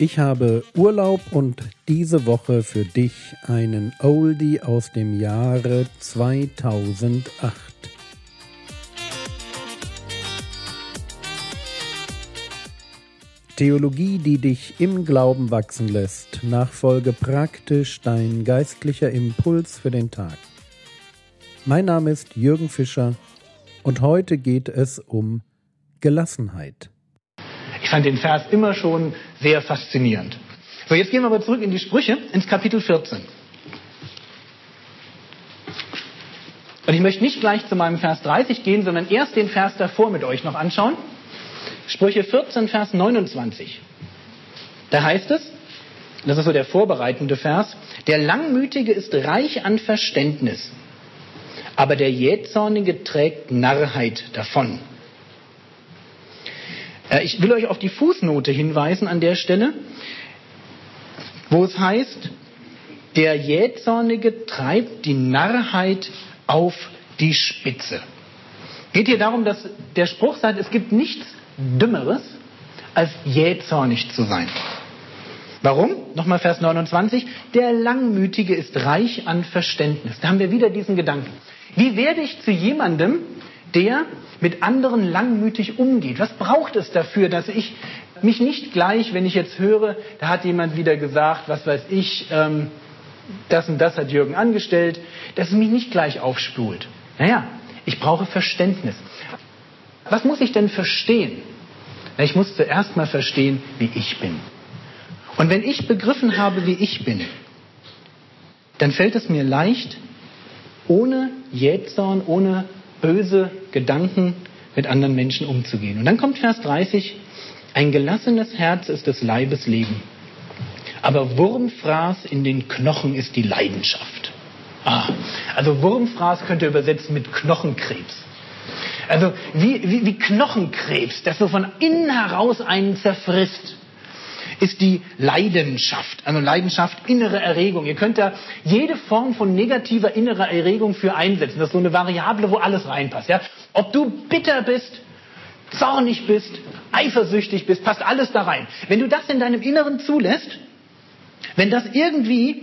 Ich habe Urlaub und diese Woche für dich einen Oldie aus dem Jahre 2008. Theologie, die dich im Glauben wachsen lässt. Nachfolge praktisch dein geistlicher Impuls für den Tag. Mein Name ist Jürgen Fischer und heute geht es um Gelassenheit. Ich fand den Vers immer schon sehr faszinierend. So, jetzt gehen wir aber zurück in die Sprüche, ins Kapitel 14. Und ich möchte nicht gleich zu meinem Vers 30 gehen, sondern erst den Vers davor mit euch noch anschauen. Sprüche 14, Vers 29. Da heißt es, das ist so der vorbereitende Vers, der Langmütige ist reich an Verständnis, aber der Jähzornige trägt Narrheit davon. Äh, ich will euch auf die Fußnote hinweisen an der Stelle, wo es heißt, der Jähzornige treibt die Narrheit auf die Spitze. Geht hier darum, dass der Spruch sagt, es gibt nichts Dümmeres, als jähzornig zu sein. Warum? Nochmal Vers 29. Der Langmütige ist reich an Verständnis. Da haben wir wieder diesen Gedanken. Wie werde ich zu jemandem, der mit anderen langmütig umgeht? Was braucht es dafür, dass ich mich nicht gleich, wenn ich jetzt höre, da hat jemand wieder gesagt, was weiß ich, ähm, das und das hat Jürgen angestellt, dass es mich nicht gleich aufspult. Naja, ich brauche Verständnis. Was muss ich denn verstehen? Na, ich muss zuerst mal verstehen, wie ich bin. Und wenn ich begriffen habe, wie ich bin, dann fällt es mir leicht, ohne Jähzorn, ohne böse Gedanken mit anderen Menschen umzugehen. Und dann kommt Vers 30, ein gelassenes Herz ist des Leibes Leben, aber Wurmfraß in den Knochen ist die Leidenschaft. Ah, also Wurmfraß könnt ihr übersetzen mit Knochenkrebs. Also wie, wie, wie Knochenkrebs, das so von innen heraus einen zerfrisst ist die Leidenschaft. Also Leidenschaft, innere Erregung. Ihr könnt da jede Form von negativer innerer Erregung für einsetzen. Das ist so eine Variable, wo alles reinpasst. Ja? Ob du bitter bist, zornig bist, eifersüchtig bist, passt alles da rein. Wenn du das in deinem Inneren zulässt, wenn das irgendwie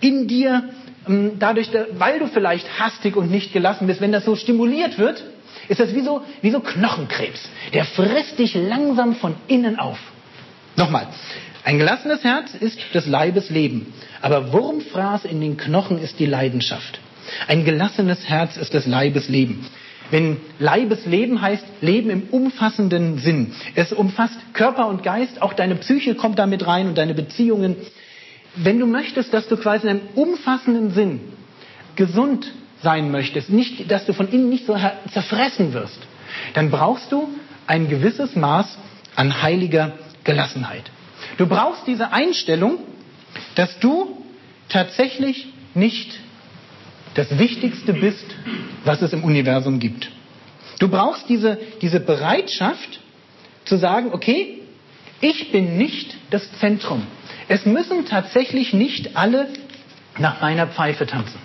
in dir, ähm, dadurch, weil du vielleicht hastig und nicht gelassen bist, wenn das so stimuliert wird, ist das wie so, wie so Knochenkrebs. Der frisst dich langsam von innen auf. Nochmal. Ein gelassenes Herz ist des Leibes Leben, aber Wurmfraß in den Knochen ist die Leidenschaft. Ein gelassenes Herz ist des Leibes Leben. Wenn Leibesleben heißt Leben im umfassenden Sinn. Es umfasst Körper und Geist, auch deine Psyche kommt damit rein und deine Beziehungen. Wenn du möchtest, dass du quasi in einem umfassenden Sinn gesund sein möchtest, nicht, dass du von innen nicht so zerfressen wirst, dann brauchst du ein gewisses Maß an heiliger Gelassenheit. Du brauchst diese Einstellung, dass du tatsächlich nicht das Wichtigste bist, was es im Universum gibt. Du brauchst diese, diese Bereitschaft zu sagen, okay, ich bin nicht das Zentrum. Es müssen tatsächlich nicht alle nach meiner Pfeife tanzen.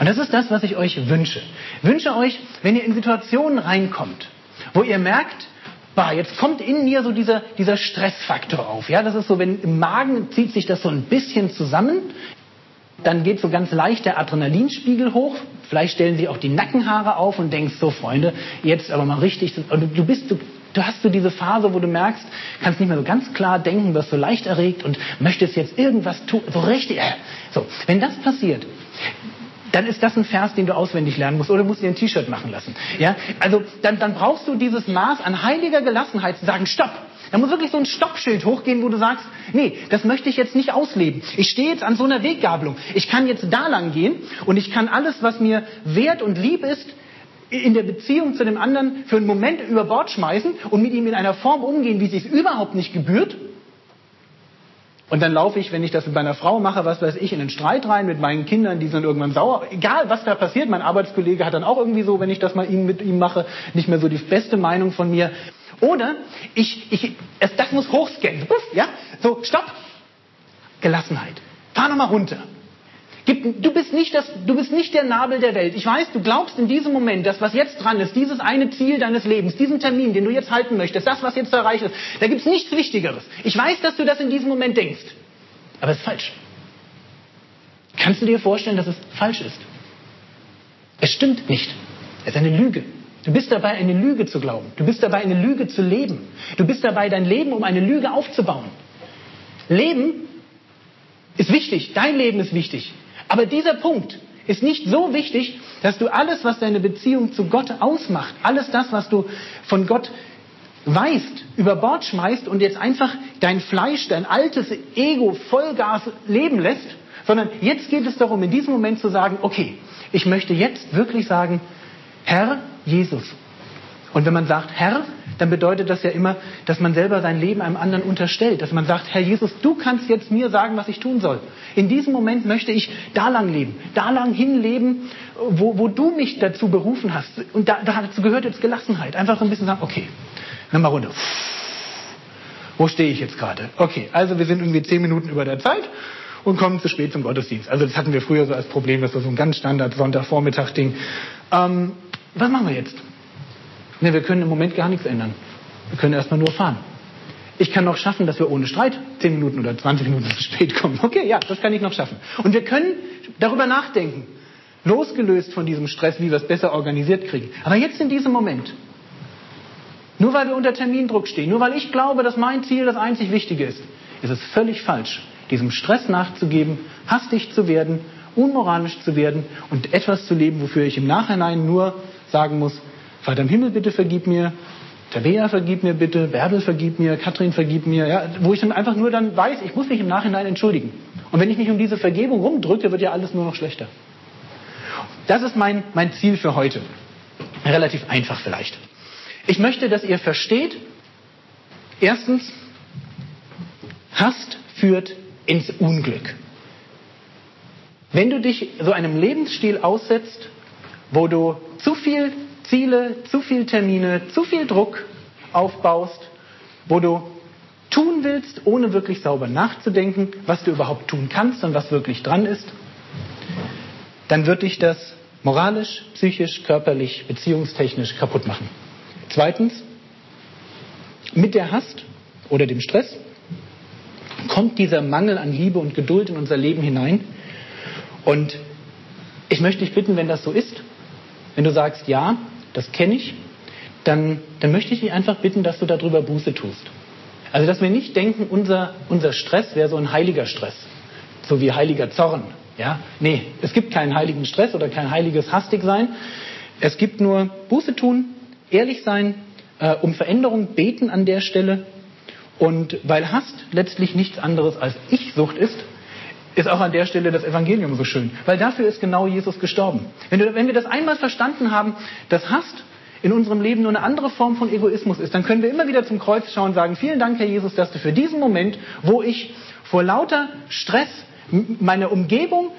Und das ist das, was ich euch wünsche. Ich wünsche euch, wenn ihr in Situationen reinkommt, wo ihr merkt, bah, jetzt kommt in mir so dieser, dieser Stressfaktor auf. Ja, das ist so, wenn im Magen zieht sich das so ein bisschen zusammen, dann geht so ganz leicht der Adrenalinspiegel hoch. Vielleicht stellen sich auch die Nackenhaare auf und denkst so, Freunde, jetzt aber mal richtig. Du bist, du, du hast so diese Phase, wo du merkst, kannst nicht mehr so ganz klar denken, wirst so leicht erregt und möchtest jetzt irgendwas tun, so richtig. Äh, so, wenn das passiert, dann ist das ein Vers, den du auswendig lernen musst oder musst dir ein T-Shirt machen lassen. Ja? Also dann, dann brauchst du dieses Maß an heiliger Gelassenheit zu sagen, stopp. Da muss wirklich so ein Stoppschild hochgehen, wo du sagst, nee, das möchte ich jetzt nicht ausleben. Ich stehe jetzt an so einer Weggabelung. Ich kann jetzt da lang gehen und ich kann alles, was mir wert und lieb ist, in der Beziehung zu dem anderen für einen Moment über Bord schmeißen und mit ihm in einer Form umgehen, wie es sich überhaupt nicht gebührt und dann laufe ich, wenn ich das mit meiner Frau mache, was weiß ich, in einen Streit rein mit meinen Kindern, die sind irgendwann sauer. Egal, was da passiert, mein Arbeitskollege hat dann auch irgendwie so, wenn ich das mal mit ihm mache, nicht mehr so die beste Meinung von mir. Oder ich, ich, das muss hochscannen. Ja? So, stopp. Gelassenheit. Fahr nochmal runter. Du bist, nicht das, du bist nicht der Nabel der Welt. Ich weiß, du glaubst in diesem Moment, dass was jetzt dran ist, dieses eine Ziel deines Lebens, diesen Termin, den du jetzt halten möchtest, das, was jetzt zu erreichen ist, da gibt es nichts Wichtigeres. Ich weiß, dass du das in diesem Moment denkst. Aber es ist falsch. Kannst du dir vorstellen, dass es falsch ist? Es stimmt nicht. Es ist eine Lüge. Du bist dabei, eine Lüge zu glauben. Du bist dabei, eine Lüge zu leben. Du bist dabei, dein Leben um eine Lüge aufzubauen. Leben ist wichtig. Dein Leben ist wichtig. Aber dieser Punkt ist nicht so wichtig, dass du alles, was deine Beziehung zu Gott ausmacht, alles das, was du von Gott weißt, über Bord schmeißt und jetzt einfach dein Fleisch, dein altes Ego Vollgas leben lässt, sondern jetzt geht es darum, in diesem Moment zu sagen, okay, ich möchte jetzt wirklich sagen, Herr Jesus. Und wenn man sagt Herr, dann bedeutet das ja immer, dass man selber sein Leben einem anderen unterstellt. Dass man sagt, Herr Jesus, du kannst jetzt mir sagen, was ich tun soll. In diesem Moment möchte ich da lang leben, da lang hinleben, wo, wo du mich dazu berufen hast. Und da, dazu gehört jetzt Gelassenheit. Einfach so ein bisschen sagen, okay, nimm mal runter. Wo stehe ich jetzt gerade? Okay, also wir sind irgendwie zehn Minuten über der Zeit und kommen zu spät zum Gottesdienst. Also das hatten wir früher so als Problem, das war so ein ganz Standard Sonntagvormittag-Ding. Ähm, was machen wir jetzt? Ne, wir können im Moment gar nichts ändern. Wir können erstmal nur fahren. Ich kann noch schaffen, dass wir ohne Streit 10 Minuten oder 20 Minuten zu spät kommen. Okay, ja, das kann ich noch schaffen. Und wir können darüber nachdenken, losgelöst von diesem Stress, wie wir es besser organisiert kriegen. Aber jetzt in diesem Moment, nur weil wir unter Termindruck stehen, nur weil ich glaube, dass mein Ziel das einzig Wichtige ist, ist es völlig falsch, diesem Stress nachzugeben, hastig zu werden, unmoralisch zu werden und etwas zu leben, wofür ich im Nachhinein nur sagen muss, Vater im Himmel, bitte vergib mir. Tabea, vergib mir bitte. Bärbel, vergib mir. Katrin, vergib mir. Ja, wo ich dann einfach nur dann weiß, ich muss mich im Nachhinein entschuldigen. Und wenn ich mich um diese Vergebung rumdrücke, wird ja alles nur noch schlechter. Das ist mein, mein Ziel für heute. Relativ einfach vielleicht. Ich möchte, dass ihr versteht, erstens, Hast führt ins Unglück. Wenn du dich so einem Lebensstil aussetzt, wo du zu viel Ziele, zu viel Termine, zu viel Druck aufbaust, wo du tun willst, ohne wirklich sauber nachzudenken, was du überhaupt tun kannst und was wirklich dran ist, dann wird dich das moralisch, psychisch, körperlich, beziehungstechnisch kaputt machen. Zweitens, mit der Hast oder dem Stress kommt dieser Mangel an Liebe und Geduld in unser Leben hinein. Und ich möchte dich bitten, wenn das so ist, wenn du sagst, ja, das kenne ich, dann, dann möchte ich dich einfach bitten, dass du darüber Buße tust. Also, dass wir nicht denken, unser, unser Stress wäre so ein heiliger Stress, so wie heiliger Zorn. Ja? Nee, es gibt keinen heiligen Stress oder kein heiliges Hastigsein. Es gibt nur Buße tun, ehrlich sein, äh, um Veränderung beten an der Stelle. Und weil Hast letztlich nichts anderes als Ich-Sucht ist, ist auch an der Stelle das Evangelium so schön. Weil dafür ist genau Jesus gestorben. Wenn, du, wenn wir das einmal verstanden haben, dass Hast in unserem Leben nur eine andere Form von Egoismus ist, dann können wir immer wieder zum Kreuz schauen und sagen, vielen Dank, Herr Jesus, dass du für diesen Moment, wo ich vor lauter Stress meine Umgebung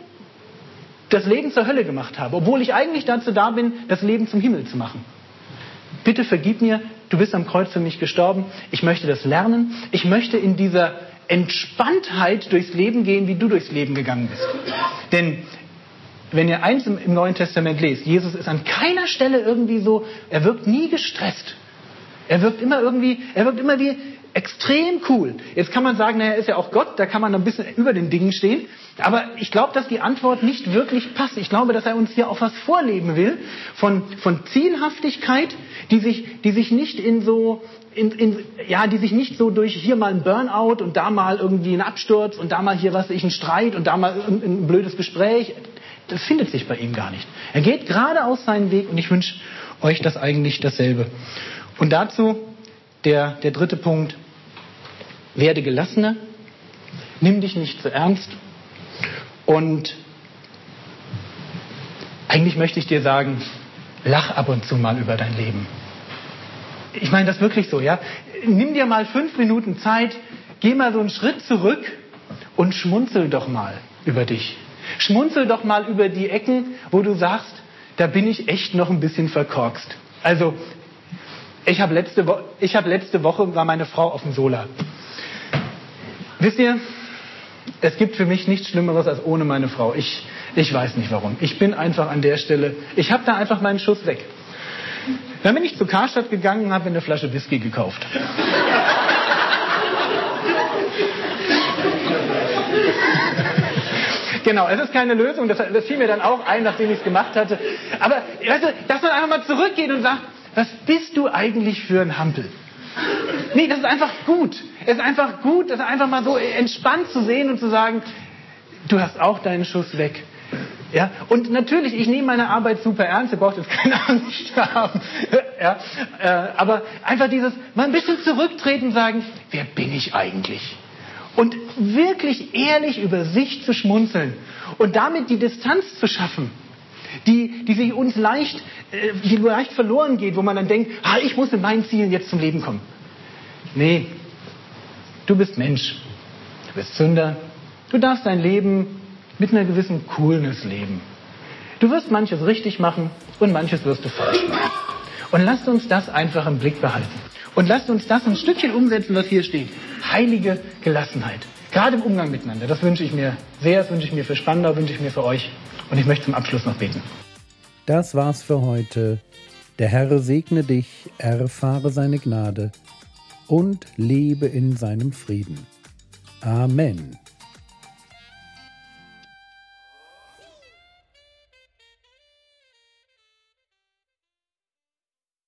das Leben zur Hölle gemacht habe, obwohl ich eigentlich dazu da bin, das Leben zum Himmel zu machen. Bitte vergib mir, du bist am Kreuz für mich gestorben, ich möchte das lernen, ich möchte in dieser Entspanntheit durchs Leben gehen, wie du durchs Leben gegangen bist. Denn wenn ihr eins im, Neuen Testament lest, Jesus ist an keiner Stelle irgendwie so, er wirkt nie gestresst. Er wirkt immer irgendwie, er wirkt immer wie extrem cool. Jetzt kann man sagen, naja, er ist ja auch Gott, da kann man ein bisschen über den Dingen stehen. Aber ich glaube, dass die Antwort nicht wirklich passt. Ich glaube, dass er uns hier auch was vorleben will von, von Zielhaftigkeit, die sich, die sich nicht in so, in, in, ja, die sich nicht so durch hier mal ein Burnout und da mal irgendwie ein Absturz und da mal hier was ich ein Streit und da mal ein, ein blödes Gespräch. Das findet sich bei ihm gar nicht. Er geht geradeaus seinen Weg und ich wünsche euch das eigentlich dasselbe. Und dazu der, der dritte Punkt. Werde gelassener. Nimm dich nicht zu ernst. Und eigentlich möchte ich dir sagen, lach ab und zu mal über dein Leben. Ich meine das wirklich so, ja. Nimm dir mal fünf Minuten Zeit, geh mal so einen Schritt zurück und schmunzel doch mal über dich. Schmunzel doch mal über die Ecken, wo du sagst, da bin ich echt noch ein bisschen verkorkst. Also, ich habe letzte, Wo hab letzte Woche, war meine Frau auf dem Sola. Wisst ihr, es gibt für mich nichts Schlimmeres als ohne meine Frau. Ich Ich weiß nicht warum. Ich bin einfach an der Stelle, ich habe da einfach meinen Schuss weg. Dann bin ich zu Karstadt gegangen und habe eine Flasche Whisky gekauft. Genau, es ist keine Lösung, das, das fiel mir dann auch ein, nachdem ich es gemacht hatte. Aber weißt du, dass man einfach mal zurückgeht und sagt, was bist du eigentlich für ein Hampel? Nee, das ist einfach gut. Es ist einfach gut, das einfach mal so entspannt zu sehen und zu sagen, du hast auch deinen Schuss weg. Ja, und natürlich, ich nehme meine Arbeit super ernst, ihr braucht jetzt keine Angst haben. Ja, äh, aber einfach dieses, mal ein bisschen zurücktreten sagen, wer bin ich eigentlich? Und wirklich ehrlich über sich zu schmunzeln und damit die Distanz zu schaffen, die, die sich uns leicht, äh, die leicht verloren geht, wo man dann denkt, ah, ich muss mit meinen Zielen jetzt zum Leben kommen. Nee, du bist Mensch, du bist Sünder, du darfst dein Leben mit einer gewissen Coolness leben. Du wirst manches richtig machen und manches wirst du falsch machen. Und lasst uns das einfach im Blick behalten. Und lasst uns das ein Stückchen umsetzen, was hier steht. Heilige Gelassenheit. Gerade im Umgang miteinander. Das wünsche ich mir sehr, das wünsche ich mir für Spandau, wünsche ich mir für euch. Und ich möchte zum Abschluss noch beten. Das war's für heute. Der Herr segne dich, erfahre seine Gnade und lebe in seinem Frieden. Amen.